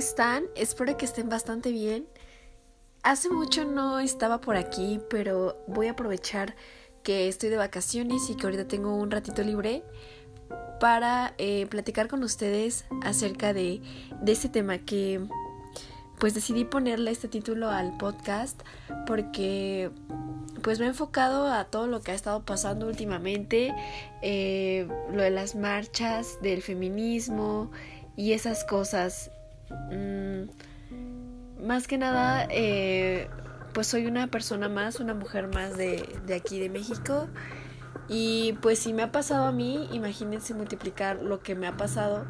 Hola, ¿cómo están? Espero que estén bastante bien. Hace mucho no estaba por aquí, pero voy a aprovechar que estoy de vacaciones y que ahorita tengo un ratito libre para eh, platicar con ustedes acerca de, de este tema que pues decidí ponerle este título al podcast porque pues me he enfocado a todo lo que ha estado pasando últimamente, eh, lo de las marchas, del feminismo, y esas cosas. Mm, más que nada, eh, pues soy una persona más, una mujer más de, de aquí de México. Y pues si me ha pasado a mí, imagínense multiplicar lo que me ha pasado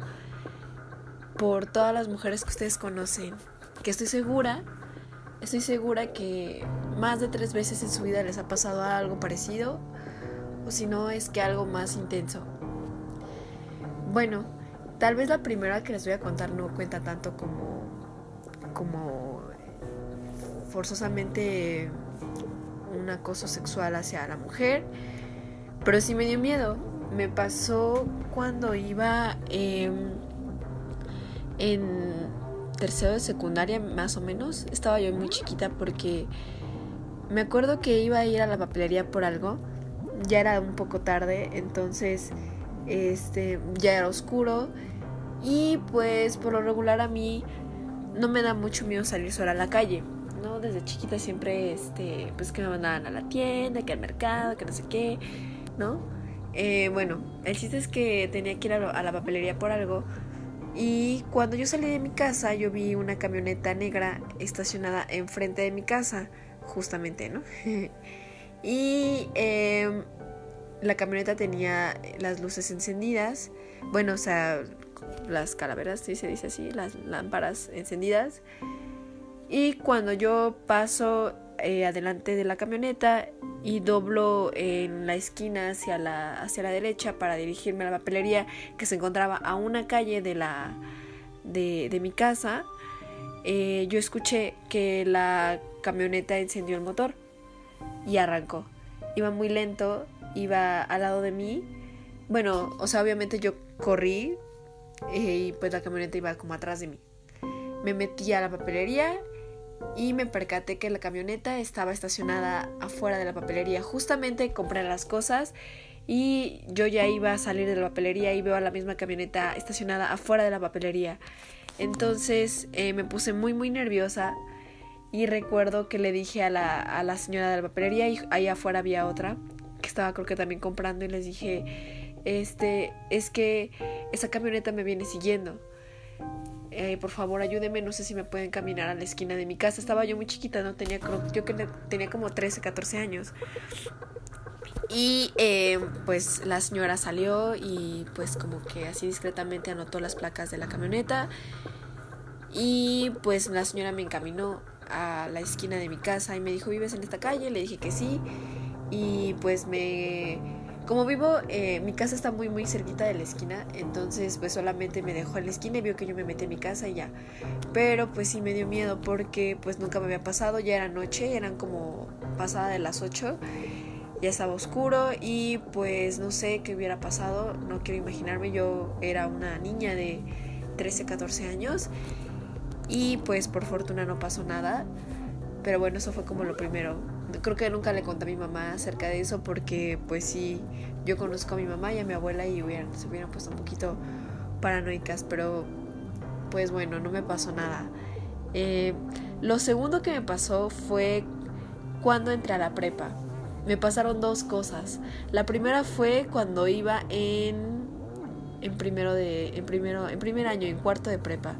por todas las mujeres que ustedes conocen. Que estoy segura, estoy segura que más de tres veces en su vida les ha pasado algo parecido. O si no, es que algo más intenso. Bueno, Tal vez la primera que les voy a contar no cuenta tanto como, como forzosamente un acoso sexual hacia la mujer, pero sí me dio miedo. Me pasó cuando iba en tercero de secundaria, más o menos. Estaba yo muy chiquita porque me acuerdo que iba a ir a la papelería por algo. Ya era un poco tarde, entonces este ya era oscuro y pues por lo regular a mí no me da mucho miedo salir sola a la calle, ¿no? Desde chiquita siempre, este, pues que me mandaban a la tienda, que al mercado, que no sé qué, ¿no? Eh, bueno, el chiste es que tenía que ir a, la papelería por algo y cuando yo salí de mi casa yo vi una camioneta negra estacionada enfrente de mi casa, justamente, ¿no? y em, la camioneta tenía las luces encendidas, bueno, o sea, las calaveras, si se dice así, las lámparas encendidas. Y cuando yo paso eh, adelante de la camioneta y doblo en la esquina hacia la, hacia la derecha para dirigirme a la papelería que se encontraba a una calle de, la, de, mi casa, eh, yo escuché que la camioneta encendió el motor y arrancó. Iba muy lento, iba al lado de mí. Bueno, o sea, obviamente yo corrí y pues la camioneta iba como atrás de mí. Me metí a la papelería y me percaté que la camioneta estaba estacionada afuera de la papelería. Justamente compré las cosas y yo ya iba a salir de la papelería y veo a la misma camioneta estacionada afuera de la papelería. Entonces eh, me puse muy muy nerviosa y recuerdo que le dije a la, a la señora de la papelería y ahí afuera había otra que estaba creo que también comprando y les dije este, es que esa camioneta me viene siguiendo. Eh, por favor, ayúdeme, no sé si me pueden caminar a la esquina de mi casa. Estaba yo muy chiquita, no tenía, yo tenía como 13, 14 años. Y eh, pues la señora salió y pues como que así discretamente anotó las placas de la camioneta. Y pues la señora me encaminó a la esquina de mi casa y me dijo, ¿vives en esta calle? Le dije que sí. Y pues me como vivo, eh, mi casa está muy muy cerquita de la esquina, entonces pues solamente me dejó en la esquina y vio que yo me metí en mi casa y ya. Pero pues sí me dio miedo porque pues nunca me había pasado, ya era noche, eran como pasada de las 8, ya estaba oscuro y pues no sé qué hubiera pasado, no quiero imaginarme, yo era una niña de 13, 14 años y pues por fortuna no pasó nada, pero bueno, eso fue como lo primero creo que nunca le conté a mi mamá acerca de eso porque pues sí, yo conozco a mi mamá y a mi abuela y hubieran, se hubieran puesto un poquito paranoicas, pero pues bueno, no me pasó nada. Eh, lo segundo que me pasó fue cuando entré a la prepa. Me pasaron dos cosas. La primera fue cuando iba en en primero de en primero en primer año en cuarto de prepa.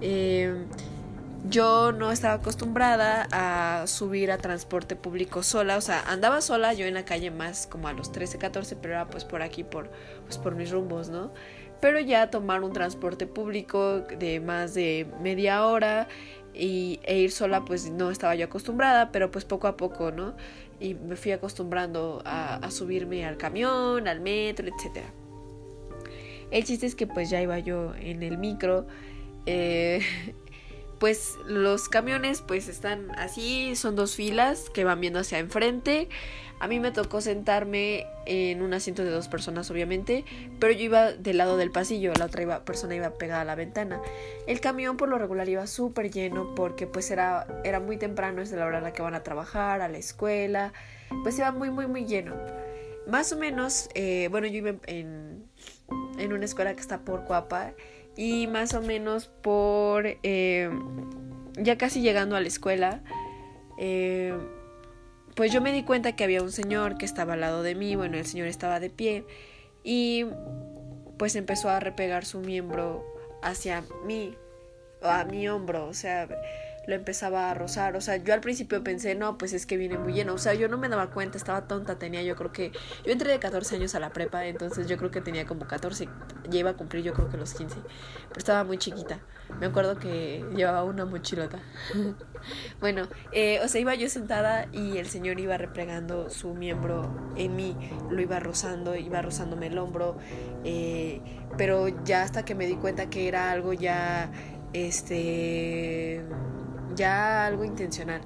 Eh, yo no estaba acostumbrada a subir a transporte público sola, o sea, andaba sola yo en la calle más como a los 13, 14, pero era pues por aquí, por, pues por mis rumbos, ¿no? Pero ya tomar un transporte público de más de media hora y, e ir sola pues no estaba yo acostumbrada, pero pues poco a poco, ¿no? Y me fui acostumbrando a, a subirme al camión, al metro, etc. El chiste es que pues ya iba yo en el micro. Eh, pues los camiones pues están así, son dos filas que van viendo hacia enfrente. A mí me tocó sentarme en un asiento de dos personas, obviamente, pero yo iba del lado del pasillo, la otra persona iba pegada a la ventana. El camión por lo regular iba súper lleno porque pues era, era muy temprano, es de la hora en la que van a trabajar, a la escuela, pues iba muy, muy, muy lleno. Más o menos, eh, bueno, yo iba en, en una escuela que está por Cuapa y más o menos por eh, ya casi llegando a la escuela eh, pues yo me di cuenta que había un señor que estaba al lado de mí bueno el señor estaba de pie y pues empezó a repegar su miembro hacia mí a mi hombro o sea empezaba a rozar. O sea, yo al principio pensé, no, pues es que viene muy lleno. O sea, yo no me daba cuenta, estaba tonta, tenía yo creo que... Yo entré de 14 años a la prepa, entonces yo creo que tenía como 14, ya iba a cumplir yo creo que los 15. Pero estaba muy chiquita. Me acuerdo que llevaba una mochilota. bueno, eh, o sea, iba yo sentada y el señor iba replegando su miembro en mí, lo iba rozando, iba rozándome el hombro. Eh, pero ya hasta que me di cuenta que era algo ya este ya algo intencional.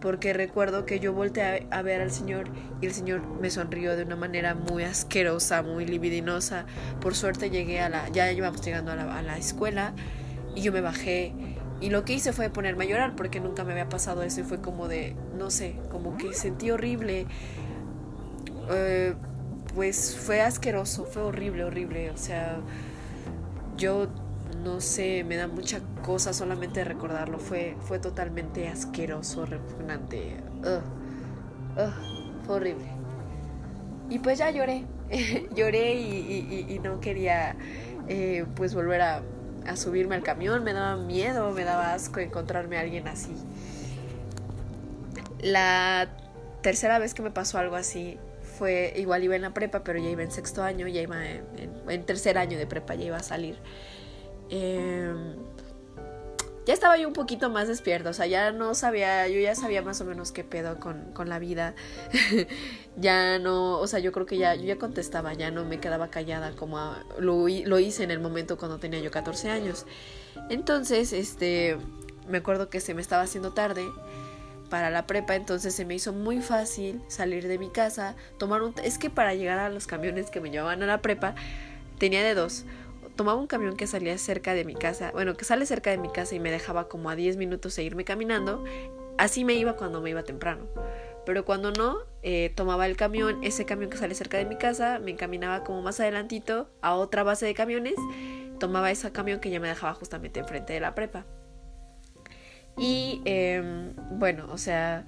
Porque recuerdo que yo volteé a, ver al Señor y el Señor me sonrió de una manera muy asquerosa, muy libidinosa. Por suerte llegué a la, ya íbamos llegando a la, a la escuela y yo me bajé y lo que hice fue ponerme a llorar porque nunca me había pasado eso y fue como de, no sé, como que sentí horrible. Eh, pues fue asqueroso, fue horrible, horrible. O sea, yo no sé, me da mucha cosa solamente recordarlo. Fue, fue totalmente asqueroso, repugnante. fue horrible. Y pues ya lloré. lloré y, no quería eh, pues volver a, a subirme al camión. Me daba miedo, me daba asco encontrarme a alguien así. La tercera vez que me pasó algo así fue, igual iba en la prepa, pero ya iba en sexto año, ya iba en tercer año de prepa, ya iba a salir. Em, ya estaba yo un poquito más despierto, o sea, ya no sabía, yo ya sabía más o menos qué pedo con, con la vida. ya no, o sea, yo creo que ya, yo ya contestaba, ya no me quedaba callada como lo, lo hice en el momento cuando tenía yo 14 años. Entonces, este, me acuerdo que se me estaba haciendo tarde para la prepa, entonces se me hizo muy fácil salir de mi casa, tomar un... Es que para llegar a los camiones que me llevaban a la prepa, tenía de dos tomaba un camión que salía cerca de mi casa, bueno, que sale cerca de mi casa y me dejaba como a 10 minutos de irme caminando, así me iba cuando me iba temprano. Pero cuando no, eh, tomaba el camión, ese camión que sale cerca de mi casa, me encaminaba como más adelantito a otra base de camiones, tomaba ese camión que ya me dejaba justamente enfrente de la prepa. Y em, bueno, o sea,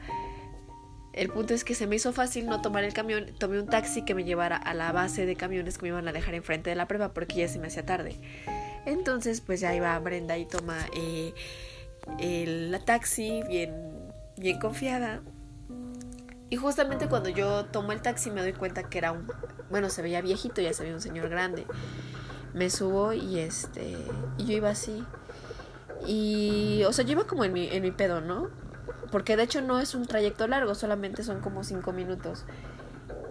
el punto es que se me hizo fácil no tomar el camión, tomé un taxi que me llevara a la base de camiones que me iban a dejar enfrente de la prueba porque ya se me hacía tarde. Entonces pues ya iba Brenda y toma eh, el taxi bien, bien confiada. Y justamente cuando yo tomo el taxi me doy cuenta que era un, bueno, se veía viejito, ya se veía un señor grande. Me subo y este, y yo iba así. Y, o sea, yo iba como en mi, en mi pedo, ¿no? Porque de hecho no es un trayecto largo, solamente son como cinco minutos.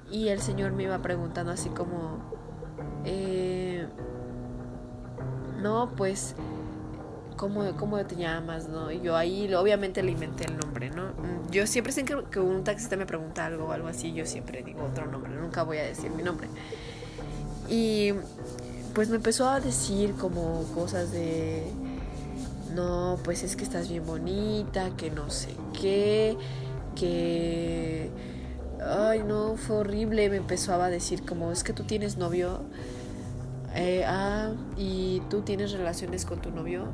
Y el señor me iba preguntando así como, eh, no, pues, ¿cómo, ¿cómo te llamas? ¿no? Y yo ahí obviamente le inventé el nombre, ¿no? Yo siempre sé que un taxista me pregunta algo o algo así, yo siempre digo otro nombre, nunca voy a decir mi nombre. Y pues me empezó a decir como cosas de no, pues es que estás bien bonita, que no sé qué, que... Ay, no, fue horrible, me empezó a decir como, es que tú tienes novio, eh, ah, y tú tienes relaciones con tu novio,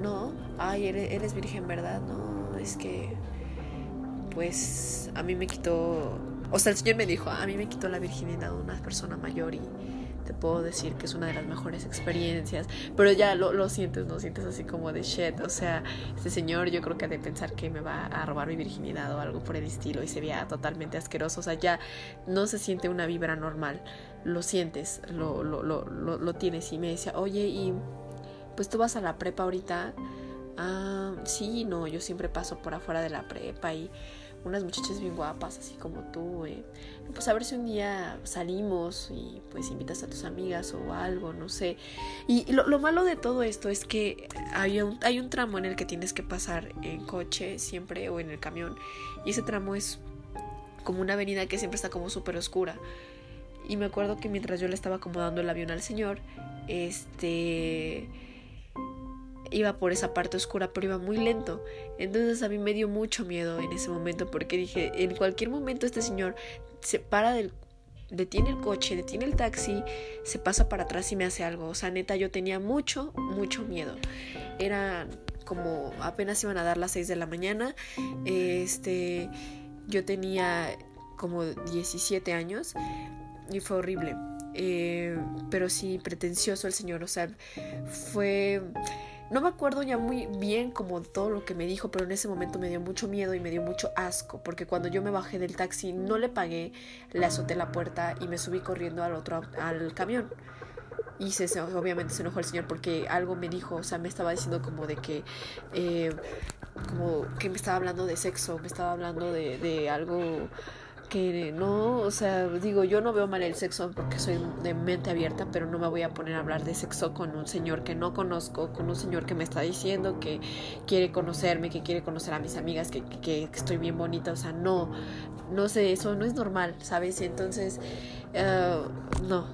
no, ay, eres, eres virgen, ¿verdad? No, es que, pues, a mí me quitó, o sea, el Señor me dijo, a mí me quitó la virginidad una persona mayor y te puedo decir que es una de las mejores experiencias, pero ya lo, lo sientes, no sientes así como de shit, o sea, este señor yo creo que ha de pensar que me va a robar mi virginidad o algo por el estilo y se veía totalmente asqueroso, o sea, ya no se siente una vibra normal, lo sientes, lo, lo, lo, lo, tienes y me decía, oye, y pues tú vas a la prepa ahorita, ah, sí, no, yo siempre paso por afuera de la prepa y unas muchachas bien guapas, así como tú, eh, pues a ver si un día salimos y pues invitas a tus amigas o algo, no sé. Y, lo, lo, malo de todo esto es que hay un, hay un tramo en el que tienes que pasar en coche siempre o en el camión y ese tramo es como una avenida que siempre está como súper oscura. Y me acuerdo que mientras yo le estaba acomodando el avión al señor, este iba por esa parte oscura, pero iba muy lento. Entonces a mí me dio mucho miedo en ese momento porque dije, en cualquier momento este señor se para del detiene el coche, detiene el taxi, se pasa para atrás y me hace algo. O sea, neta, yo tenía mucho, mucho miedo. Era como apenas iban a dar las 6 de la mañana. Este, yo tenía como 17 años y fue horrible. Eh, pero sí, pretencioso el señor, o sea, fue no me acuerdo ya muy bien como todo lo que me dijo, pero en ese momento me dio mucho miedo y me dio mucho asco, porque cuando yo me bajé del taxi no le pagué, le azoté la puerta y me subí corriendo al otro al camión. Y se, obviamente se enojó el señor porque algo me dijo, o sea, me estaba diciendo como de que, eh, como que me estaba hablando de sexo, me estaba hablando de, de algo que no, o sea, digo, yo no veo mal el sexo porque soy de mente abierta, pero no me voy a poner a hablar de sexo con un señor que no conozco, con un señor que me está diciendo que quiere conocerme, que quiere conocer a mis amigas, que, que, estoy bien bonita, o sea, no, no sé, eso no es normal, ¿sabes? Entonces, uh, no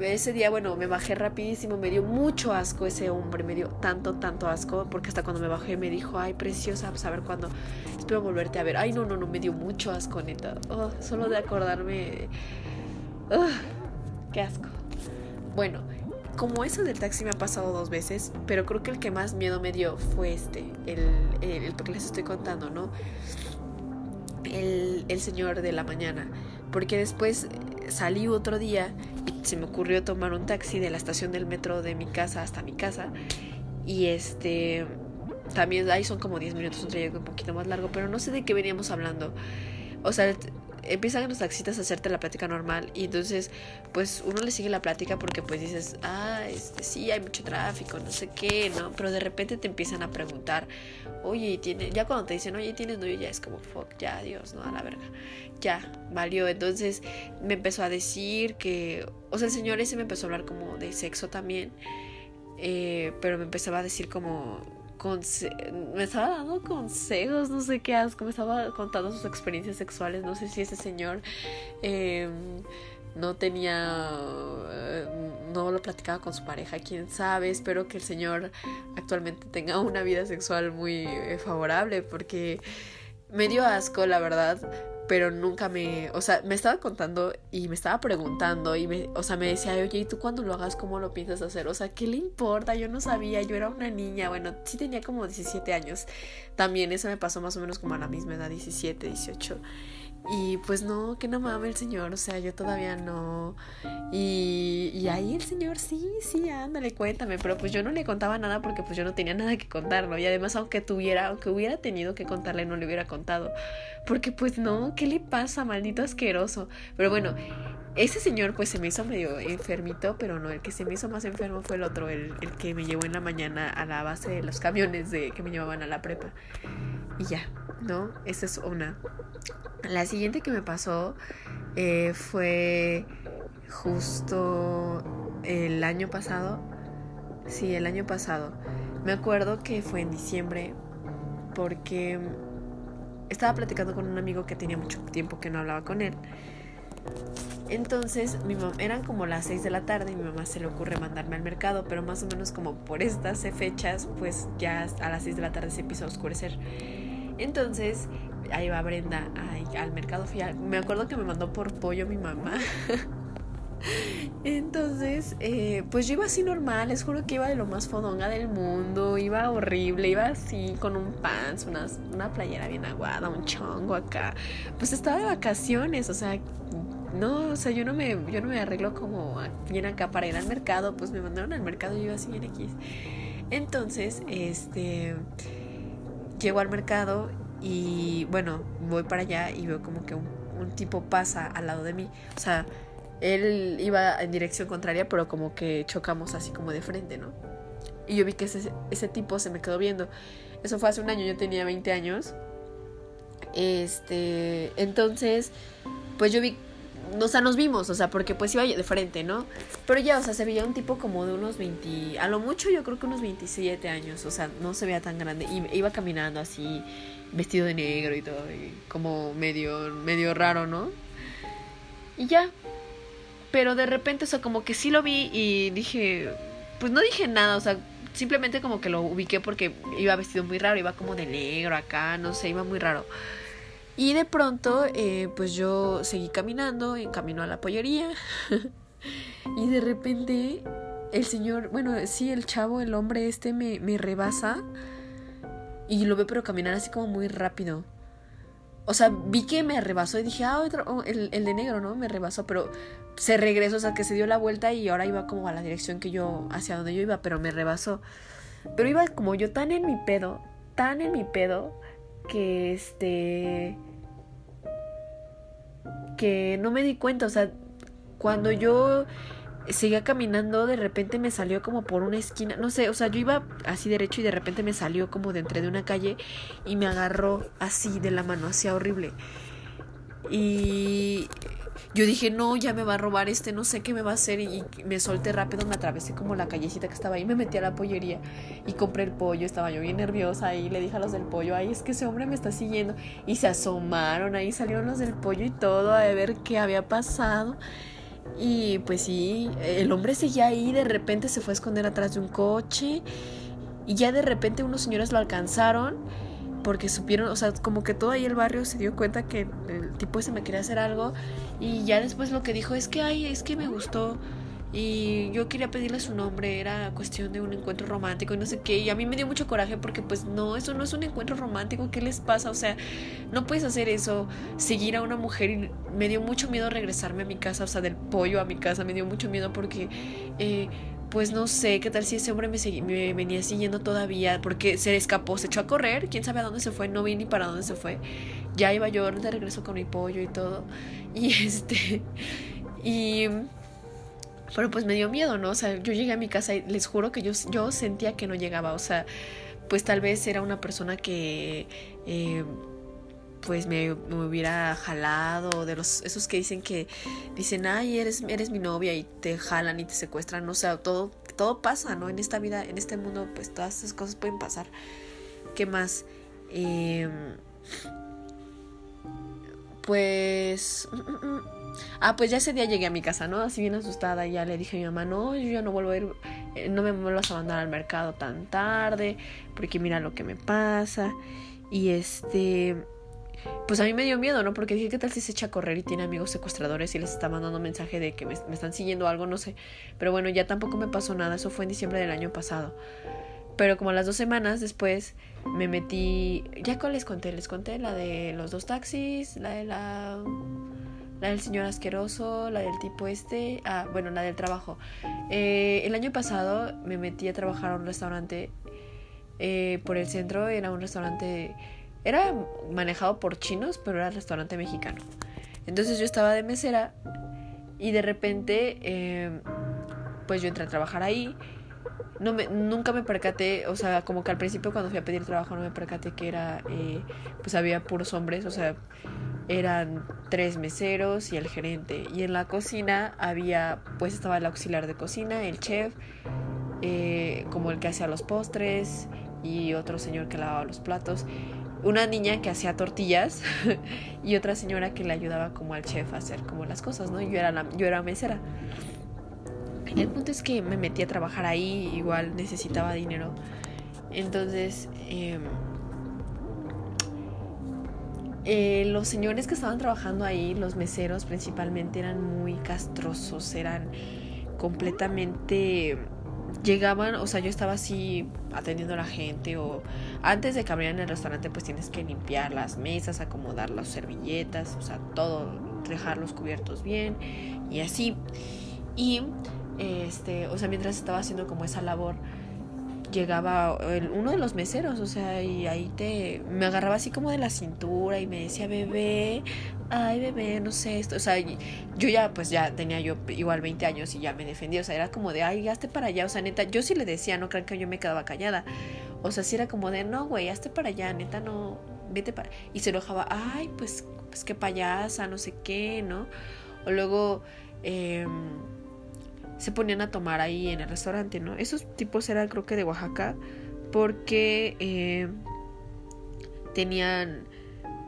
ese día, bueno, me bajé rapidísimo, me dio mucho asco ese hombre, me dio tanto, tanto asco, porque hasta cuando me bajé me dijo, ay, preciosa, pues a ver cuándo, espero volverte a ver. Ay, no, no, no, me dio mucho asco, neta. Oh, solo de acordarme, qué asco. Bueno, como eso del taxi me ha pasado dos veces, pero creo que el que más miedo me dio fue este, el, el, que les estoy contando, ¿no? El, el señor de la mañana, porque después salí otro día y se me ocurrió tomar un taxi de la estación del metro de mi casa hasta mi casa. Y este, también ahí son como 10 minutos, un trayecto un poquito más largo, pero no sé de qué veníamos hablando. O sea, empiezan los taxistas a hacerte la plática normal y entonces pues uno le sigue la plática porque pues dices, ah, este sí, hay mucho tráfico, no sé qué, ¿no? Pero de repente te empiezan a preguntar, oye, tiene, ya cuando te dicen, oye, tienes novio, ya es como, fuck, ya, Dios, no, a la verga, ya, valió. Entonces me empezó a decir que, o sea, el señor ese me empezó a hablar como de sexo también, eh, pero me empezaba a decir como me estaba dando consejos, no sé qué asco, me estaba contando sus experiencias sexuales, no sé si ese señor em, no tenía, eh, no lo platicaba con su pareja, quién sabe, espero que el señor actualmente tenga una vida sexual muy eh, favorable porque me dio asco, la verdad, pero nunca me, o sea, me estaba contando y me estaba preguntando y me, o sea, me decía, oye, ¿y tú cuando lo hagas, cómo lo piensas hacer? O sea, ¿qué le importa? Yo no sabía, yo era una niña, bueno, sí tenía como 17 años, también eso me pasó más o menos como a la misma edad, 17, 18. Y pues no, que no mames el señor, o sea, yo todavía no. Y, y ahí el señor, sí, sí, ándale, cuéntame, pero pues yo no le contaba nada porque pues yo no tenía nada que contarlo. Y además, aunque tuviera, aunque hubiera tenido que contarle, no le hubiera contado. Porque pues no, ¿qué le pasa, maldito asqueroso? Pero bueno, ese señor pues se me hizo medio enfermito, pero no, el que se me hizo más enfermo fue el otro, el, que me llevó en la mañana a la base de los camiones de que me llevaban a la prepa. Y ya, ¿no? Esa es una. La siguiente que me pasó eh, fue justo el año pasado. Sí, el año pasado. Me acuerdo que fue en diciembre porque estaba platicando con un amigo que tenía mucho tiempo que no hablaba con él. Entonces, mi mamá, eran como las 6 de la tarde y mi mamá se le ocurre mandarme al mercado, pero más o menos como por estas fechas, pues ya a las 6 de la tarde se empieza a oscurecer. Entonces, ahí va Brenda al mercado. me acuerdo que me mandó por pollo mi mamá. Entonces, eh, pues yo iba así normal, les juro que iba de lo más fodonga del mundo, iba horrible, iba así con un pants, una, una playera bien aguada, un chongo acá. Pues estaba de vacaciones, o sea, no, o sea, yo no me, yo no me arreglo como bien acá para ir al mercado, pues me mandaron al mercado y yo iba así bien X. Entonces, este llego al mercado y bueno, voy para allá y veo como que un, tipo pasa al lado de mí. O sea, él iba en dirección contraria, pero como que chocamos así como de frente, ¿no? Y yo vi que ese, ese tipo se me quedó viendo. Eso fue hace un año, yo tenía 20 años. Este, entonces, pues yo vi, o sea, nos vimos, o sea, porque pues iba de frente, ¿no? Pero ya, o sea, se veía un tipo como de unos 20, a lo mucho yo creo que unos 27 años, o sea, no se veía tan grande. Y iba caminando así, vestido de negro y todo, y como medio, medio raro, ¿no? Y ya. Pero de repente, o sea, como que sí lo vi y dije, pues no dije nada, o sea, simplemente como que lo ubiqué porque iba vestido muy raro, iba como de negro acá, no sé, iba muy raro. Y de pronto, eh, pues yo seguí caminando en camino a la pollería. y de repente, el señor, bueno, sí, el chavo, el hombre este me, me rebasa. Y lo veo pero caminar así como muy rápido. O sea, vi que me rebasó y dije, ah, oh, el, el, de negro, ¿no? Me rebasó, pero se regresó, o sea, que se dio la vuelta y ahora iba como a la dirección que yo, hacia donde yo iba, pero me rebasó. Pero iba como yo tan en mi pedo, tan en mi pedo, que este que no me di cuenta, o sea, cuando yo seguía caminando, de repente me salió como por una esquina, no sé, o sea, yo iba así derecho y de repente me salió como de entre de una calle y me agarró así de la mano, así horrible. Y yo dije, no, ya me va a robar este, no sé qué me va a hacer. Y me solté rápido, me atravesé como la callecita que estaba ahí, me metí a la pollería y compré el pollo. Estaba yo bien nerviosa y le dije a los del pollo, ay, es que ese hombre me está siguiendo. Y se asomaron, ahí salieron los del pollo y todo a ver qué había pasado. Y pues sí, el hombre seguía ahí, de repente se fue a esconder atrás de un coche. Y ya de repente unos señores lo alcanzaron porque supieron, o sea, como que todo ahí el barrio se dio cuenta que el tipo ese me quería hacer algo y ya después lo que dijo es que, ay, es que me gustó y yo quería pedirle su nombre, era cuestión de un encuentro romántico y no sé qué, y a mí me dio mucho coraje porque pues no, eso no es un encuentro romántico, ¿qué les pasa? O sea, no puedes hacer eso, seguir a una mujer y me dio mucho miedo regresarme a mi casa, o sea, del pollo a mi casa, me dio mucho miedo porque... Eh, pues no sé, qué tal si ese hombre me, me venía siguiendo todavía, porque se escapó, se echó a correr, quién sabe a dónde se fue, no vi ni para dónde se fue. Ya iba yo de regreso con mi pollo y todo. Y este, y... Pero pues me dio miedo, ¿no? O sea, yo llegué a mi casa y les juro que yo, yo sentía que no llegaba, o sea, pues tal vez era una persona que... Eh, pues me, hubiera jalado, de los esos que dicen que dicen, ay, eres, eres mi novia y te jalan y te secuestran, o sea, todo, todo pasa, ¿no? En esta vida, en este mundo, pues todas esas cosas pueden pasar. ¿Qué más? Em, pues... Mm, mm, mm. Ah, pues ya ese día llegué a mi casa, ¿no? Así bien asustada ya le dije a mi mamá, no, yo ya no vuelvo a ir, eh, no me vuelvas a mandar al mercado tan tarde, porque mira lo que me pasa. Y este, pues a mí me dio miedo, ¿no? Porque dije, ¿qué tal si se echa a correr y tiene amigos secuestradores y les está mandando mensaje de que me, están siguiendo algo? No sé. Pero bueno, ya tampoco me pasó nada. Eso fue en diciembre del año pasado. Pero como las dos semanas después me metí... ¿Ya cuál les conté? Les conté la de los dos taxis, la de la... La del señor asqueroso, la del tipo este, ah, bueno, la del trabajo. Eh, el año pasado me metí a trabajar a un restaurante eh, por el centro, era un restaurante era manejado por chinos, pero era restaurante mexicano. Entonces yo estaba de mesera y de repente, eh, pues yo entré a trabajar ahí. No me, nunca me percaté, o sea, como que al principio cuando fui a pedir trabajo no me percaté que era, eh, pues había puros hombres, o sea, eran tres meseros y el gerente. Y en la cocina había, pues estaba el auxiliar de cocina, el chef, eh, como el que hacía los postres y otro señor que lavaba los platos una niña que hacía tortillas y otra señora que le ayudaba como al chef a hacer como las cosas, ¿no? Yo era, la, yo era mesera. El punto es que me metí a trabajar ahí, igual necesitaba dinero. Entonces, em, eh, los señores que estaban trabajando ahí, los meseros principalmente, eran muy castrosos, eran completamente llegaban, o sea, yo estaba así atendiendo a la gente o antes de que abrieran el restaurante pues tienes que limpiar las mesas, acomodar las servilletas, o sea, todo, dejar los cubiertos bien y así. Y este, o sea, mientras estaba haciendo como esa labor, llegaba uno de los meseros, o sea, y ahí te me agarraba así como de la cintura y me decía, "Bebé, ay, bebé, no sé esto." O sea, yo ya pues ya tenía yo igual 20 años y ya me defendía, o sea, era como de, "Ay, hazte para allá." O sea, neta, yo sí le decía, no crean que yo me quedaba callada. O sea, sí era como de, "No, güey, hazte para allá, neta, no vete para... Y se enojaba, ay, pues, pues qué payasa, no sé qué, ¿no? O luego em, se ponían a tomar ahí en el restaurante, ¿no? Esos tipos eran creo que de Oaxaca porque em, tenían,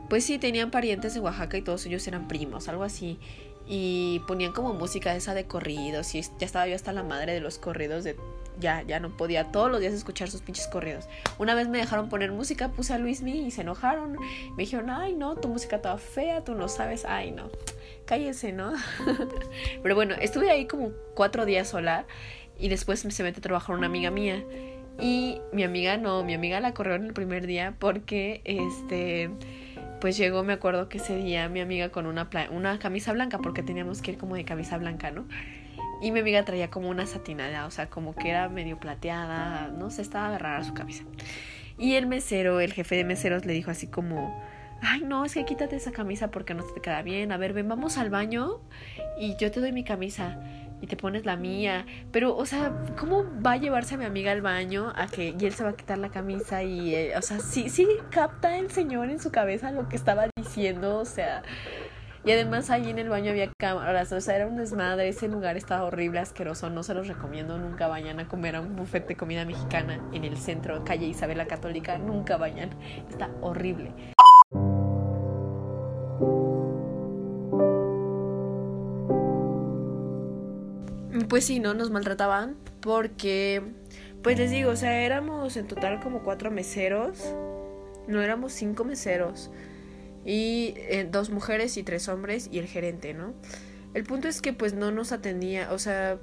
pues sí, tenían parientes de Oaxaca y todos ellos eran primos, algo así. Y ponían como música esa de corridos y ya estaba yo hasta la madre de los corridos de ya, ya no podía todos los días escuchar sus pinches corridos. Una vez me dejaron poner música, puse a Luis y se enojaron. Me dijeron, ay no, tu música toda fea, tú no sabes, ay no, cállese, ¿no? Pero bueno, estuve ahí como cuatro días sola y después se mete a trabajar una amiga mía. Y mi amiga no, mi amiga la corrió en el primer día porque este pues llegó, me acuerdo que ese día mi amiga con una, una camisa blanca, porque teníamos que ir como de camisa blanca, ¿no? Y mi amiga traía como una satinada, o sea, como que era medio plateada, no sé, estaba rara su camisa. Y el mesero, el jefe de meseros, le dijo así como, ay, no, es que quítate esa camisa porque no te queda bien. A ver, ven, vamos al baño y yo te doy mi camisa y te pones la mía. Pero, o sea, ¿cómo va a llevarse a mi amiga al baño a que y él se va a quitar la camisa y, eh, o sea, sí, sí capta el señor en su cabeza lo que estaba diciendo, o sea, y además ahí en el baño había cámaras, o sea, era un desmadre, ese lugar estaba horrible, asqueroso, no se los recomiendo, nunca vayan a comer a un buffet de comida mexicana en el centro, calle Isabel la Católica, nunca vayan, está horrible. Pues sí, ¿no? Nos maltrataban porque, pues les digo, o sea, éramos en total como cuatro meseros, no éramos cinco meseros y eh, dos mujeres y tres hombres y el gerente, ¿no? El punto es que pues no nos atendía, o sea,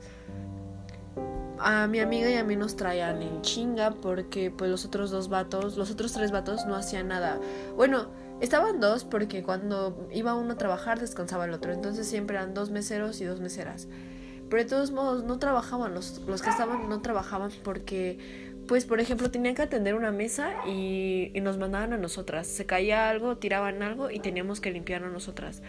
a mi amiga y a mí nos traían en chinga porque pues los otros dos vatos, los otros tres vatos no hacían nada. Bueno, estaban dos porque cuando iba uno a trabajar descansaba el otro, entonces siempre eran dos meseros y dos meseras. Pero de todos modos no trabajaban, los, los que estaban no trabajaban porque pues por ejemplo tenían que atender una mesa y, nos mandaban a nosotras. Se caía algo, tiraban algo y teníamos que limpiarlo nosotras.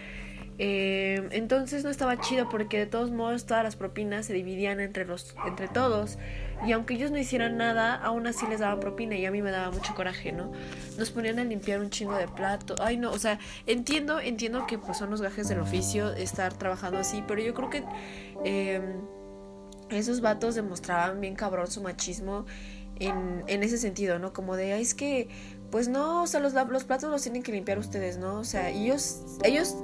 Eh, entonces no estaba chido porque de todos modos todas las propinas se dividían entre los entre todos y aunque ellos no hicieran nada aún así les daba propina y a mí me daba mucho coraje no nos ponían a limpiar un chingo de plato ay no o sea entiendo entiendo que pues son los gajes del oficio estar trabajando así pero yo creo que eh, esos vatos demostraban bien cabrón su machismo en, en ese sentido, ¿no? Como de, es que, pues no, o sea, los, los platos los tienen que limpiar ustedes, ¿no? O sea, ellos, ellos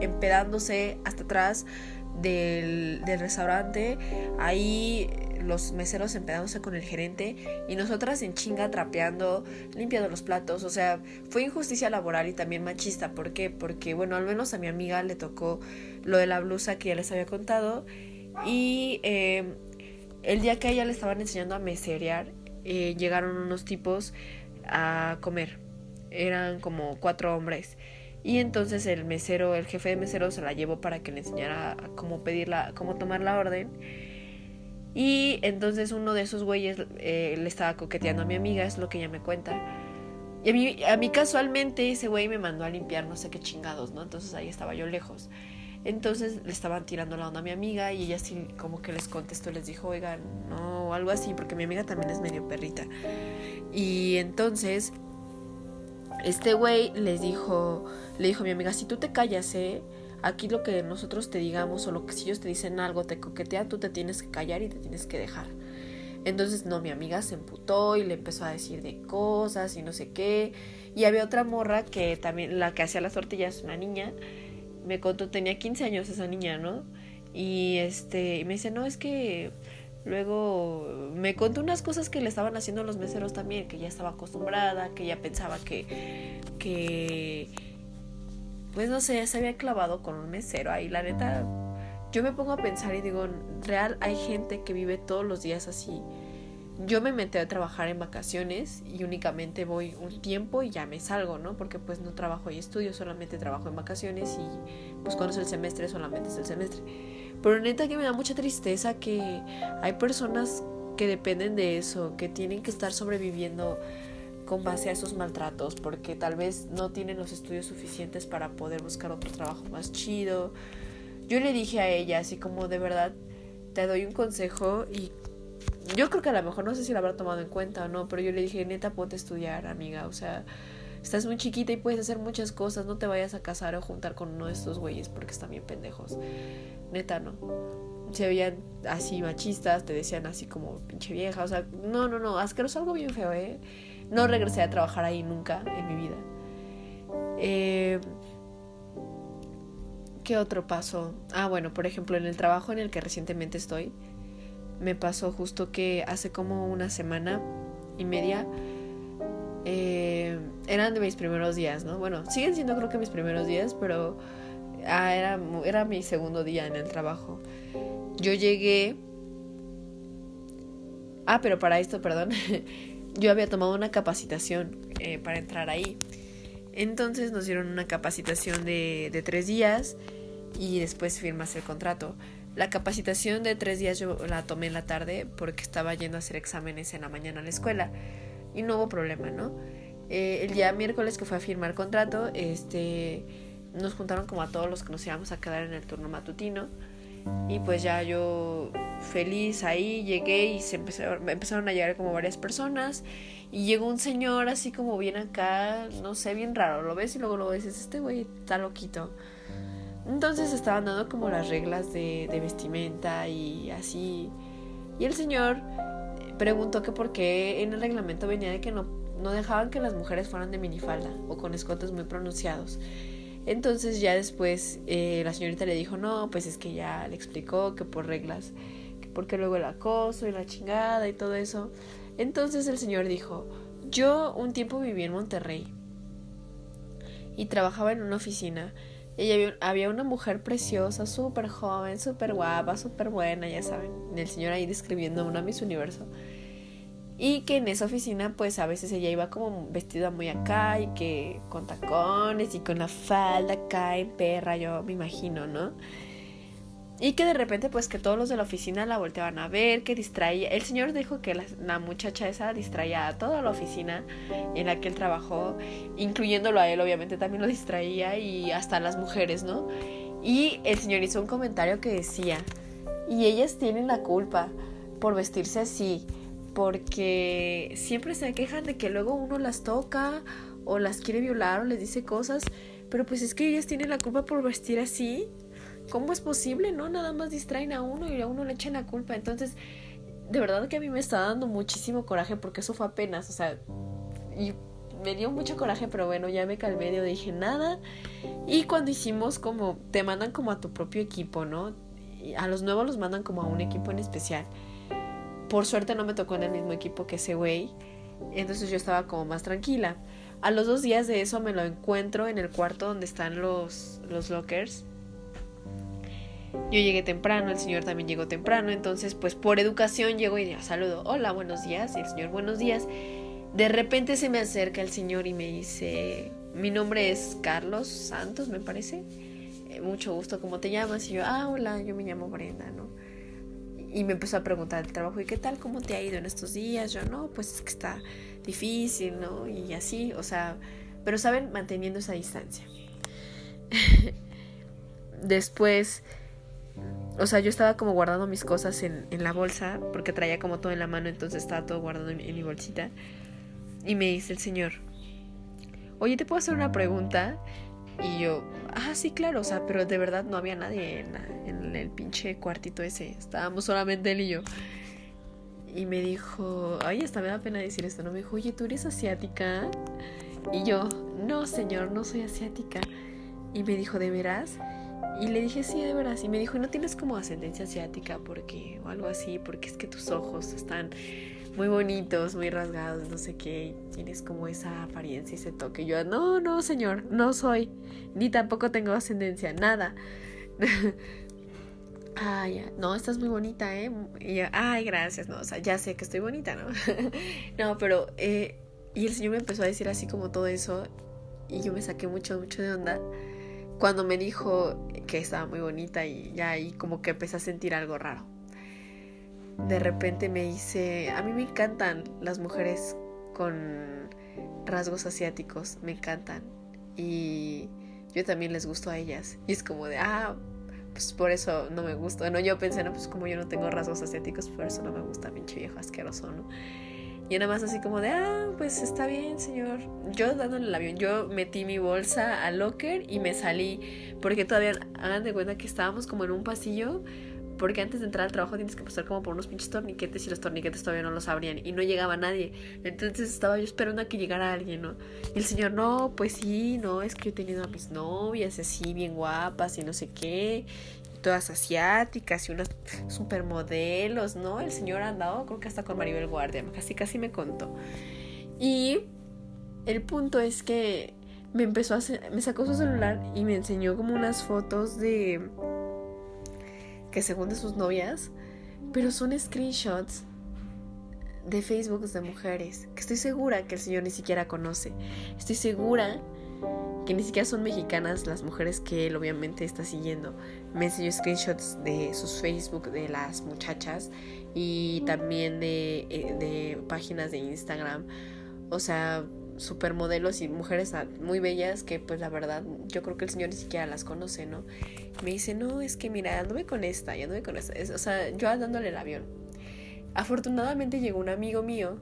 empedándose hasta atrás del, del restaurante, ahí los meseros empedándose con el gerente y nosotras en chinga trapeando, limpiando los platos. O sea, fue injusticia laboral y también machista. ¿Por qué? Porque, bueno, al menos a mi amiga le tocó lo de la blusa que ya les había contado. Y eh, el día que a ella le estaban enseñando a meserear, eh, llegaron unos tipos a comer. Eran como cuatro hombres. Y entonces el mesero, el jefe de mesero se la llevó para que le enseñara cómo pedirla, cómo tomar la orden. Y entonces uno de esos güeyes eh, le estaba coqueteando a mi amiga, es lo que ella me cuenta. Y a mí, a mí casualmente ese güey me mandó a limpiar no sé qué chingados, ¿no? Entonces ahí estaba yo lejos. Entonces le estaban tirando la onda a mi amiga y ella sí como que les contestó, les dijo, oigan, no, o algo así, porque mi amiga también es medio perrita. Y entonces este güey les dijo, le dijo a mi amiga, si tú te callas, ¿eh? Aquí lo que nosotros te digamos o lo que si ellos te dicen algo, te coquetean, tú te tienes que callar y te tienes que dejar. Entonces, no, mi amiga se emputó y le empezó a decir de cosas y no sé qué. Y había otra morra que también, la que hacía las tortillas, una niña, me contó, tenía 15 años esa niña, ¿no? Y este, y me dice, no, es que luego me contó unas cosas que le estaban haciendo los meseros también, que ya estaba acostumbrada, que ya pensaba que, que, pues no sé, se había clavado con un mesero ahí, la neta, yo me pongo a pensar y digo, real, hay gente que vive todos los días así yo me metí a trabajar en vacaciones y únicamente voy un tiempo y ya me salgo, ¿no? Porque pues no trabajo y estudio, solamente trabajo en vacaciones y pues cuando es el semestre solamente es el semestre. Pero neta que me da mucha tristeza que hay personas que dependen de eso, que tienen que estar sobreviviendo con base a esos maltratos, porque tal vez no tienen los estudios suficientes para poder buscar otro trabajo más chido. Yo le dije a ella, así como de verdad, te doy un consejo y yo creo que a lo mejor no sé si lo habrá tomado en cuenta o no, pero yo le dije, neta, ponte a estudiar, amiga. O sea, estás muy chiquita y puedes hacer muchas cosas, no te vayas a casar o juntar con uno de estos güeyes porque están bien pendejos. Neta, no. Se veían así machistas, te decían así como pinche vieja, o sea, no, no, no, asqueroso, algo bien feo, ¿eh? No regresé a trabajar ahí nunca en mi vida. Eh, ¿Qué otro paso? Ah, bueno, por ejemplo, en el trabajo en el que recientemente estoy, me pasó justo que hace como una semana y media eh, eran de mis primeros días, ¿no? Bueno, siguen siendo creo que mis primeros días, pero ah, era, era mi segundo día en el trabajo. Yo llegué... Ah, pero para esto, perdón, yo había tomado una capacitación eh, para entrar ahí. Entonces nos dieron una capacitación de, de tres días y después firmas el contrato. La capacitación de tres días yo la tomé en la tarde porque estaba yendo a hacer exámenes en la mañana a la escuela y no hubo problema, ¿no? Eh, el día miércoles que fue a firmar contrato, este, nos juntaron como a todos los que nos íbamos a quedar en el turno matutino. Y pues ya yo feliz ahí llegué y se empezaron, empezaron a llegar como varias personas. Y llegó un señor así como bien acá, no sé, bien raro. Lo ves y luego lo ves, este güey está loquito. Entonces estaban dando como las reglas de, de vestimenta y así. Y el señor preguntó que por qué en el reglamento venía de que no, no dejaban que las mujeres fueran de minifalda o con escotes muy pronunciados. Entonces ya después eh, la señorita le dijo, no, pues es que ya le explicó que por reglas, que porque luego el acoso y la chingada y todo eso. Entonces el señor dijo, yo un tiempo viví en Monterrey y trabajaba en una oficina. Y había, había una mujer preciosa, súper joven, súper guapa, súper buena, ya saben. El señor ahí describiendo una Miss Universo. Y que en esa oficina, pues a veces ella iba como vestida muy acá y que con tacones y con la falda acá en perra, yo me imagino, ¿no? Y que de repente, pues que todos los de la oficina la volteaban a ver, que distraía. El señor dijo que la, muchacha esa distraía a toda la oficina en la que él trabajó, incluyéndolo a él, obviamente también lo distraía y hasta a las mujeres, ¿no? Y el señor hizo un comentario que decía, y ellas tienen la culpa por vestirse así porque siempre se quejan de que luego uno las toca o las quiere violar o les dice cosas, pero pues es que ellas tienen la culpa por vestir así. ¿Cómo es posible? No, nada más distraen a uno y a uno le echan la culpa. Entonces, de verdad que a mí me está dando muchísimo coraje porque eso fue apenas, o sea, y me dio mucho coraje, pero bueno, ya me calmé, yo dije nada. Y cuando hicimos como, te mandan como a tu propio equipo, ¿no? a los nuevos los mandan como a un equipo en especial. Por suerte no me tocó en el mismo equipo que ese güey. Entonces yo estaba como más tranquila. A los dos días de eso me lo encuentro en el cuarto donde están los, los lockers. Yo llegué temprano, el señor también llegó temprano, entonces pues por educación llego y ya saludo, hola, buenos días, y el señor, buenos días. De repente se me acerca el señor y me dice, mi nombre es Carlos Santos, me parece. Eh, mucho gusto, ¿cómo te llamas? Y yo, ah, hola, yo me llamo Brenda, ¿no? y me empezó a preguntar el trabajo y qué tal, cómo te ha ido en estos días. Yo no, pues es que está difícil, ¿no? Y así, o sea, pero saben, manteniendo esa distancia. Después, o sea, yo estaba como guardando mis cosas en, en, la bolsa porque traía como todo en la mano, entonces estaba todo guardado en, en mi bolsita. Y me dice el señor, oye, ¿te puedo hacer una pregunta? Y yo, ah, sí, claro, o sea, pero de verdad no había nadie en, el pinche cuartito ese. Estábamos solamente él y yo. Y me dijo, ay, hasta me da pena decir esto, ¿no? Me dijo, oye, ¿tú eres asiática? Y yo, no, señor, no soy asiática. Y me dijo, ¿de veras? Y le dije, sí, de veras. Y me dijo, ¿no tienes como ascendencia asiática? Porque, o algo así, porque es que tus ojos están muy bonitos, muy rasgados, no sé qué, tienes como esa apariencia y ese toque. yo, no, no, señor, no soy, ni tampoco tengo ascendencia, nada. ay, no, estás muy bonita, ¿eh? Y yo, ay, gracias, no, o sea, ya sé que estoy bonita, ¿no? no, pero, eh, y el señor me empezó a decir así como todo eso, y yo me saqué mucho, mucho de onda. Cuando me dijo que estaba muy bonita y ya ahí como que empecé a sentir algo raro de repente me dice, a mí me encantan las mujeres con rasgos asiáticos, me encantan. Y yo también les gusto a ellas. Y es como de, ah, pues por eso no me gusta. No, yo pensé, no, pues como yo no tengo rasgos asiáticos, por eso no me gusta, pinche viejo asqueroso, ¿no? Y nada más así como de, ah, pues está bien, señor. Yo dándole el avión, yo metí mi bolsa al locker y me salí. Porque todavía, hagan de cuenta que estábamos como en un pasillo. Porque antes de entrar al trabajo tienes que pasar como por unos pinches torniquetes y los torniquetes todavía no los abrían y no llegaba nadie. Entonces estaba yo esperando a que llegara alguien, ¿no? Y el señor, no, pues sí, no, es que yo he tenido a mis novias así, bien guapas y no sé qué todas asiáticas y unas supermodelos, ¿no? El señor andado, creo que hasta con Maribel Guardia, casi casi me contó. Y el punto es que me empezó a me sacó su celular y me enseñó como unas fotos de que según de sus novias, pero son screenshots de Facebook de mujeres, que estoy segura que el señor ni siquiera conoce. Estoy segura que ni siquiera son mexicanas las mujeres que él obviamente está siguiendo. Me enseñó screenshots de sus Facebook de las muchachas y también de, eh, de páginas de Instagram. O sea, supermodelos y mujeres muy bellas que pues la verdad yo creo que el señor ni siquiera las conoce, ¿no? Me dice, no, es que mira, anduve con esta, y anduve con esta. o sea, yo dándole el avión. Afortunadamente llegó un amigo mío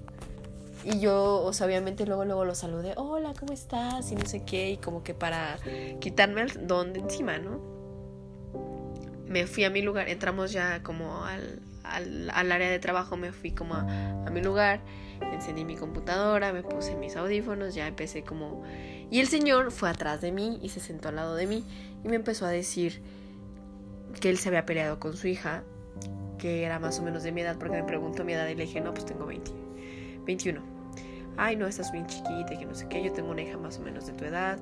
y yo, o sea, obviamente luego, luego lo saludé, hola, ¿cómo estás? Y no sé qué, y como que para quitarme el don de encima, ¿no? Me fui a mi lugar, entramos ya como al, al, área de trabajo, me fui como a, a, mi lugar, encendí mi computadora, me puse mis audífonos, ya empecé como... Y el señor fue atrás de mí y se sentó al lado de mí y me empezó a decir que él se había peleado con su hija, que era más o menos de mi edad, porque me preguntó mi edad y le dije, no, pues tengo 20, 21 ay, no, estás bien chiquita que no sé qué, yo tengo una hija más o menos de tu edad.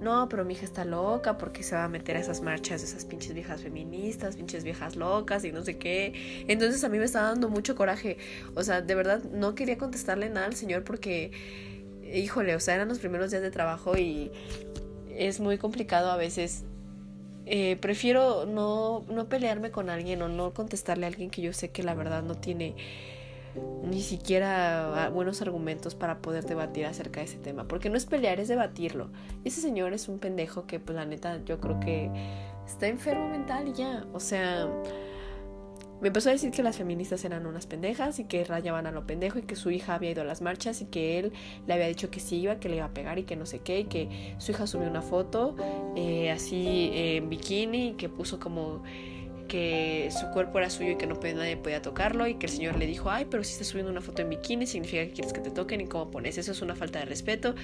No, pero mi hija está loca porque se va a meter a esas marchas de esas pinches viejas feministas, pinches viejas locas y no sé qué. Entonces a mí me estaba dando mucho coraje. O sea, de verdad no quería contestarle nada al señor porque, híjole, o sea, eran los primeros días de trabajo y es muy complicado a veces. Eh, prefiero no, no pelearme con alguien o no contestarle a alguien que yo sé que la verdad no tiene ni siquiera buenos argumentos para poder debatir acerca de ese tema. Porque no es pelear, es debatirlo. Ese señor es un pendejo que, pues la neta, yo creo que está enfermo mental y ya. O sea, me empezó a decir que las feministas eran unas pendejas y que rayaban a lo pendejo y que su hija había ido a las marchas y que él le había dicho que sí iba, que le iba a pegar y que no sé qué, y que su hija subió una foto eh, así en bikini y que puso como que su cuerpo era suyo y que no podía, nadie podía tocarlo y que el señor le dijo, ay, pero si estás subiendo una foto en bikini significa que quieres que te toquen y cómo pones eso es una falta de respeto.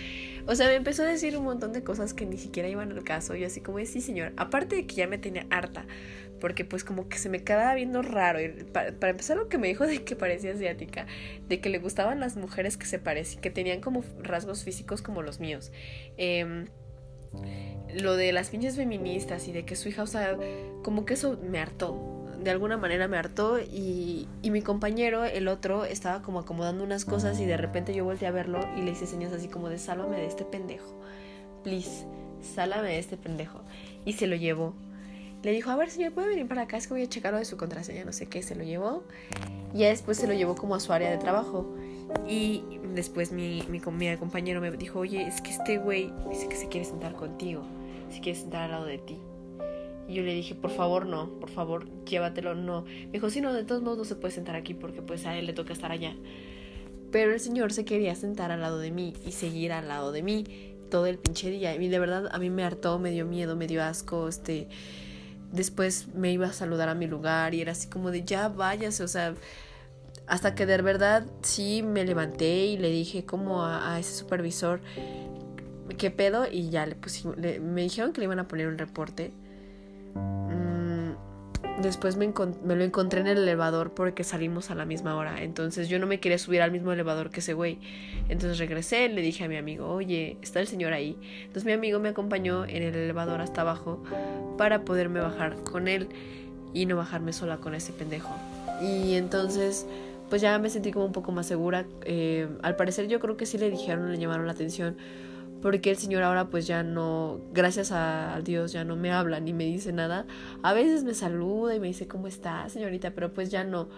O sea, me empezó a decir un montón de cosas que ni siquiera iban al caso y así como, sí señor, aparte de que ya me tenía harta, porque pues como que se me quedaba viendo raro. Y para, empezar lo que me dijo de que parecía asiática, de que le gustaban las mujeres que se parecían, que tenían como rasgos físicos como los míos. Eh, lo de las pinches feministas y de que su hija, o sea, como que eso me hartó. De alguna manera me hartó y, y mi compañero, el otro, estaba como acomodando unas cosas y de repente yo volteé a verlo y le hice señas así como de sálvame de este pendejo. Please, sálvame de este pendejo. Y se lo llevó. Le dijo, a ver, señor, ¿puede venir para acá? Es que voy a checar lo de su contraseña, no sé qué. Se lo llevó. Y después se lo llevó como a su área de trabajo. Y después mi, mi, mi compañero me dijo, oye, es que este güey dice que se quiere sentar contigo, se quiere sentar al lado de ti. Y yo le dije, por favor, no, por favor, llévatelo, no. Me dijo, sí, no, de todos modos no se puede sentar aquí porque pues a él le toca estar allá. Pero el señor se quería sentar al lado de mí y seguir al lado de mí todo el pinche día. Y de verdad a mí me hartó, me dio miedo, me dio asco, este... Después me iba a saludar a mi lugar y era así como de ya váyase, o sea, hasta que de verdad sí me levanté y le dije como a, ese supervisor, ¿qué pedo? Y ya le pusimos, me dijeron que le iban a poner un reporte. Después me, lo encontré en el elevador porque salimos a la misma hora. Entonces yo no me quería subir al mismo elevador que ese güey. Entonces regresé, le dije a mi amigo, oye, está el señor ahí. Entonces mi amigo me acompañó en el elevador hasta abajo para poderme bajar con él y no bajarme sola con ese pendejo. Y entonces pues ya me sentí como un poco más segura. Eh, al parecer yo creo que sí le dijeron, le llamaron la atención, porque el señor ahora pues ya no, gracias a, Dios, ya no me habla ni me dice nada. A veces me saluda y me dice, ¿cómo está, señorita? Pero pues ya no,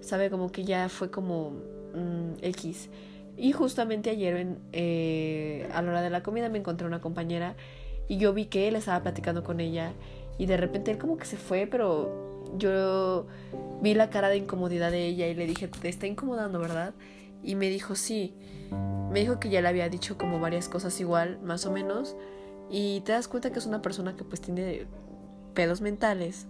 sabe, como que ya fue como mm, X. Y justamente ayer eh, a la hora de la comida me encontré una compañera y yo vi que él estaba platicando con ella y de repente él como que se fue, pero yo vi la cara de incomodidad de ella y le dije, te está incomodando, ¿verdad? Y me dijo sí. Me dijo que ya le había dicho como varias cosas igual, más o menos. Y te das cuenta que es una persona que pues tiene pedos mentales.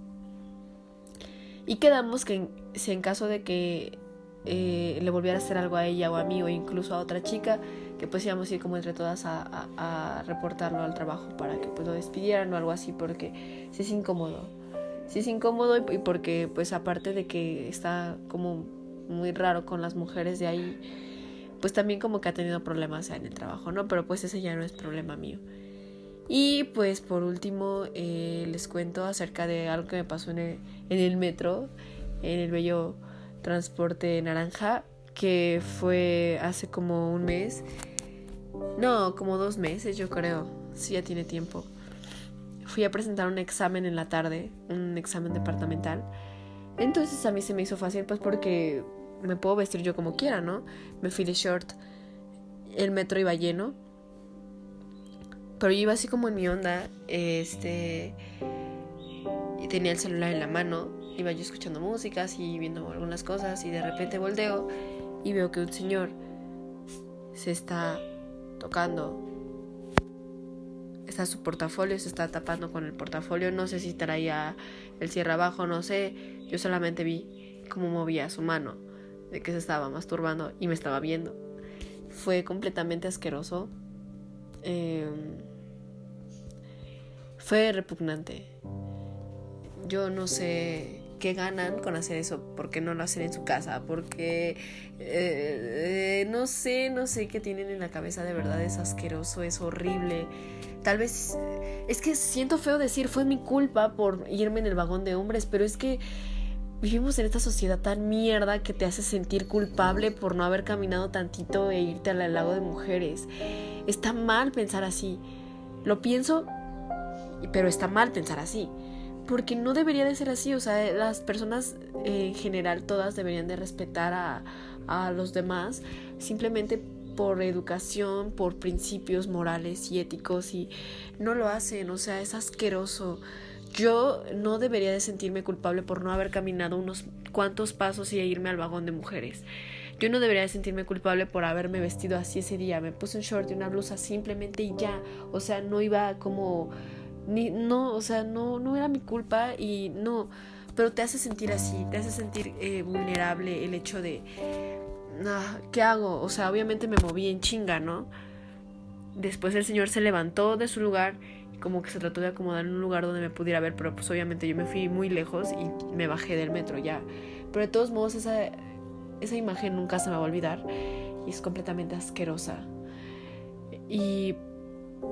Y quedamos que si en caso de que eh, le volviera a hacer algo a ella o a mí o incluso a otra chica, que pues íbamos a ir como entre todas a, reportarlo al trabajo para que pues lo despidieran o algo así porque sí es incómodo. Sí es incómodo y, porque pues aparte de que está como muy raro con las mujeres de ahí, pues también como que ha tenido problemas en el trabajo, ¿no? Pero pues ese ya no es problema mío. Y pues por último eh, les cuento acerca de algo que me pasó en el, en el metro, en el bello transporte naranja, que fue hace como un mes. No, como dos meses yo creo. Sí, ya tiene tiempo. Fui a presentar un examen en la tarde, un examen departamental. Entonces a mí se me hizo fácil pues porque me puedo vestir yo como quiera, ¿no? Me fui de short. El metro iba lleno pero yo iba así como en mi onda, este, y tenía el celular en la mano, iba yo escuchando músicas y viendo algunas cosas y de repente volteo y veo que un señor se está tocando. Está su portafolio, se está tapando con el portafolio, no sé si traía el cierre abajo, no sé, yo solamente vi cómo movía su mano, de que se estaba masturbando y me estaba viendo. Fue completamente asqueroso. Eh, fue repugnante. Yo no sé qué ganan con hacer eso, porque no lo hacen en su casa, porque eh, no sé, no sé qué tienen en la cabeza, de verdad es asqueroso, es horrible. Tal vez es que siento feo decir fue mi culpa por irme en el vagón de hombres, pero es que vivimos en esta sociedad tan mierda que te hace sentir culpable por no haber caminado tantito e irte al lago de mujeres. Está mal pensar así. Lo pienso pero está mal pensar así, porque no debería de ser así, o sea, las personas en general todas deberían de respetar a, a los demás simplemente por educación, por principios morales y éticos y no lo hacen, o sea, es asqueroso. Yo no debería de sentirme culpable por no haber caminado unos cuantos pasos y irme al vagón de mujeres. Yo no debería de sentirme culpable por haberme vestido así ese día. Me puse un short y una blusa simplemente y ya. O sea, no iba como ni, no, o sea, no, no era mi culpa y no, pero te hace sentir así, te hace sentir eh, vulnerable el hecho de, ah, ¿qué hago? O sea, obviamente me moví en chinga, ¿no? Después el señor se levantó de su lugar como que se trató de acomodar en un lugar donde me pudiera ver, pero pues obviamente yo me fui muy lejos y me bajé del metro ya. Pero de todos modos esa, esa imagen nunca se me va a olvidar y es completamente asquerosa. Y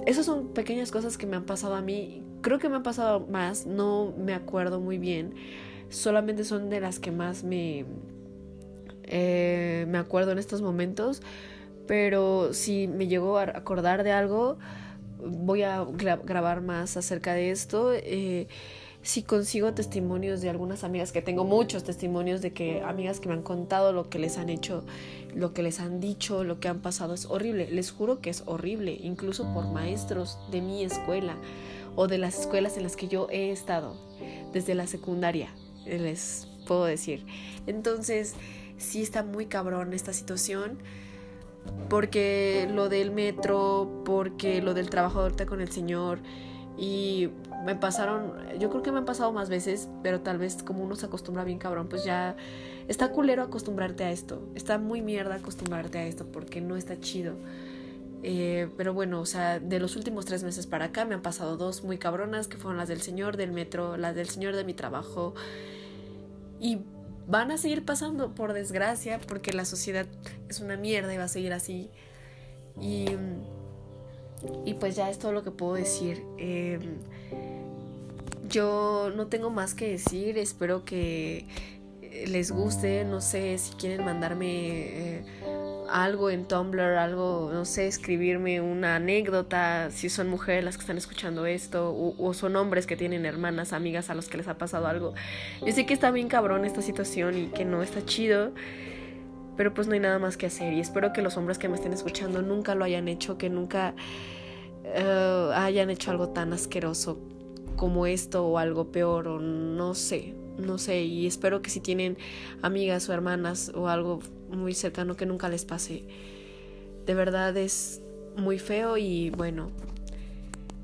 esas son pequeñas cosas que me han pasado a mí. Creo que me han pasado más, no me acuerdo muy bien. Solamente son de las que más me, eh, me acuerdo en estos momentos. Pero si me llego a acordar de algo, voy a grabar más acerca de esto. Eh, si consigo testimonios de algunas amigas, que tengo muchos testimonios de que amigas que me han contado lo que les han hecho, lo que les han dicho, lo que han pasado, es horrible. Les juro que es horrible, incluso por maestros de mi escuela o de las escuelas en las que yo he estado, desde la secundaria, les puedo decir. Entonces, sí está muy cabrón esta situación porque lo del metro, porque lo del trabajo ahorita con el señor y me pasaron, yo creo que me han pasado más veces, pero tal vez como uno se acostumbra bien cabrón, pues ya está culero acostumbrarte a esto. Está muy mierda acostumbrarte a esto porque no está chido. Eh, pero bueno, o sea, de los últimos tres meses para acá me han pasado dos muy cabronas, que fueron las del señor del metro, las del señor de mi trabajo. Y van a seguir pasando, por desgracia, porque la sociedad es una mierda y va a seguir así. Y, y pues ya es todo lo que puedo decir. Eh, yo no tengo más que decir, espero que les guste, no sé si quieren mandarme eh, algo en Tumblr, algo, no sé, escribirme una anécdota, si son mujeres las que están escuchando esto, o, son hombres que tienen hermanas, amigas a los que les ha pasado algo. Yo sé que está bien cabrón esta situación y que no está chido, pero pues no hay nada más que hacer y espero que los hombres que me estén escuchando nunca lo hayan hecho, que nunca eh, hayan hecho algo tan asqueroso como esto o algo peor o no sé, no sé y espero que si tienen amigas o hermanas o algo muy cercano que nunca les pase. De verdad es muy feo y bueno,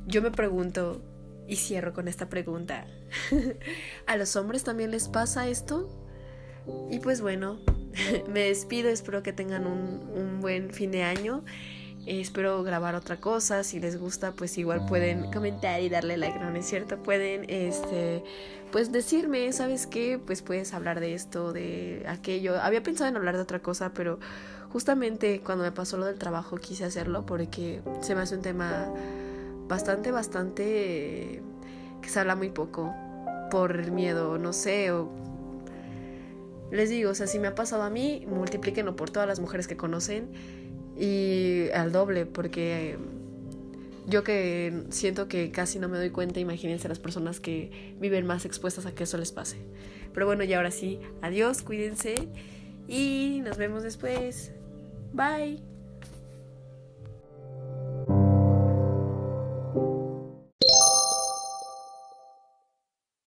yo me pregunto y cierro con esta pregunta. ¿A los hombres también les pasa esto? Y pues bueno, me despido, espero que tengan un, un buen fin de año. Espero grabar otra cosa, si les gusta pues igual pueden comentar y darle like, no, es cierto, pueden este pues decirme, ¿sabes qué? Pues puedes hablar de esto, de aquello. Había pensado en hablar de otra cosa, pero justamente cuando me pasó lo del trabajo quise hacerlo porque se me hace un tema bastante, bastante que se habla muy poco por el miedo, no sé, o les digo, o sea, si me ha pasado a mí, multiplíquenlo por todas las mujeres que conocen y al doble, porque yo que siento que casi no me doy cuenta, imagínense las personas que viven más expuestas a que eso les pase. Pero bueno, y ahora sí, adiós, cuídense y nos vemos después. Bye.